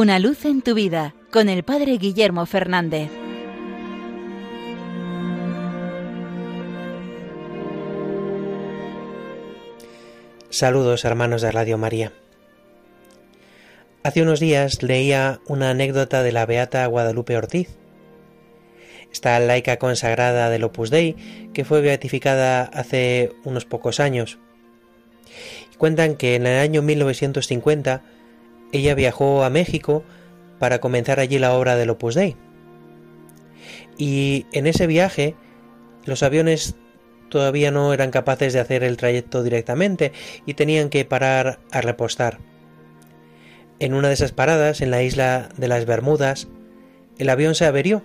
Una luz en tu vida con el Padre Guillermo Fernández. Saludos hermanos de Radio María. Hace unos días leía una anécdota de la Beata Guadalupe Ortiz, esta laica consagrada del Opus Dei que fue beatificada hace unos pocos años. Cuentan que en el año 1950 ella viajó a México para comenzar allí la obra del Opus Dei. Y en ese viaje los aviones todavía no eran capaces de hacer el trayecto directamente y tenían que parar a repostar. En una de esas paradas, en la isla de las Bermudas, el avión se averió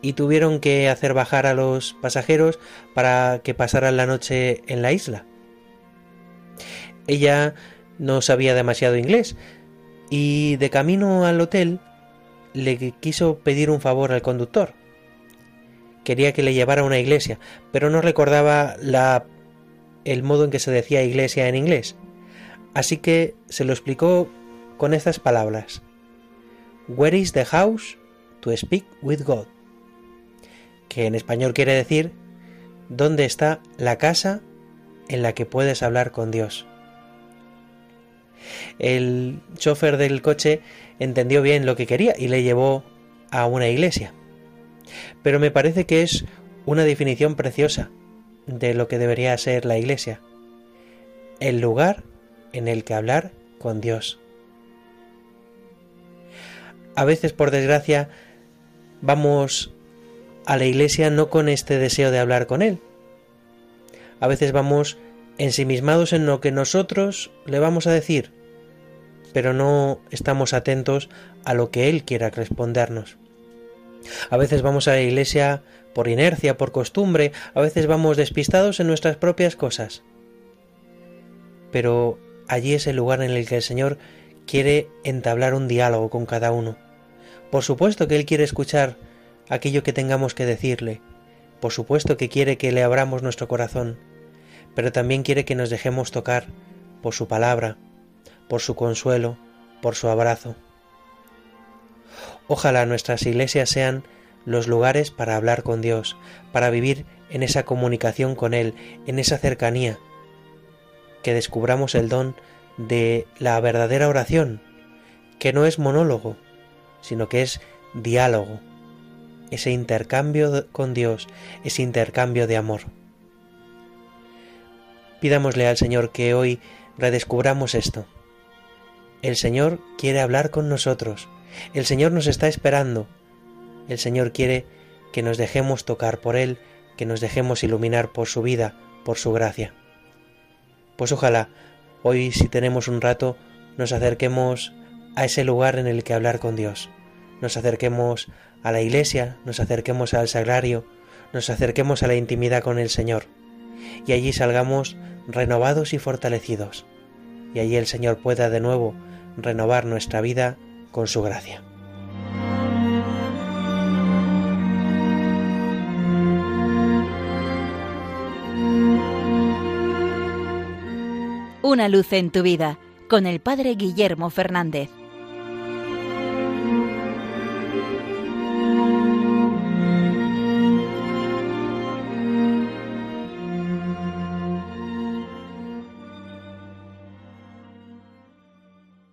y tuvieron que hacer bajar a los pasajeros para que pasaran la noche en la isla. Ella no sabía demasiado inglés y de camino al hotel le quiso pedir un favor al conductor. Quería que le llevara a una iglesia, pero no recordaba la el modo en que se decía iglesia en inglés. Así que se lo explicó con estas palabras. Where is the house to speak with God? Que en español quiere decir ¿dónde está la casa en la que puedes hablar con Dios? El chofer del coche entendió bien lo que quería y le llevó a una iglesia. Pero me parece que es una definición preciosa de lo que debería ser la iglesia. El lugar en el que hablar con Dios. A veces, por desgracia, vamos a la iglesia no con este deseo de hablar con Él. A veces vamos ensimismados en lo que nosotros le vamos a decir, pero no estamos atentos a lo que Él quiera respondernos. A veces vamos a la iglesia por inercia, por costumbre, a veces vamos despistados en nuestras propias cosas. Pero allí es el lugar en el que el Señor quiere entablar un diálogo con cada uno. Por supuesto que Él quiere escuchar aquello que tengamos que decirle, por supuesto que quiere que le abramos nuestro corazón, pero también quiere que nos dejemos tocar por su palabra, por su consuelo, por su abrazo. Ojalá nuestras iglesias sean los lugares para hablar con Dios, para vivir en esa comunicación con Él, en esa cercanía, que descubramos el don de la verdadera oración, que no es monólogo, sino que es diálogo, ese intercambio con Dios, ese intercambio de amor. Pidámosle al Señor que hoy redescubramos esto. El Señor quiere hablar con nosotros, el Señor nos está esperando. El Señor quiere que nos dejemos tocar por Él, que nos dejemos iluminar por su vida, por su gracia. Pues ojalá hoy si tenemos un rato nos acerquemos a ese lugar en el que hablar con Dios. Nos acerquemos a la iglesia, nos acerquemos al sagrario, nos acerquemos a la intimidad con el Señor. Y allí salgamos renovados y fortalecidos. Y allí el Señor pueda de nuevo renovar nuestra vida con su gracia. Una luz en tu vida con el Padre Guillermo Fernández.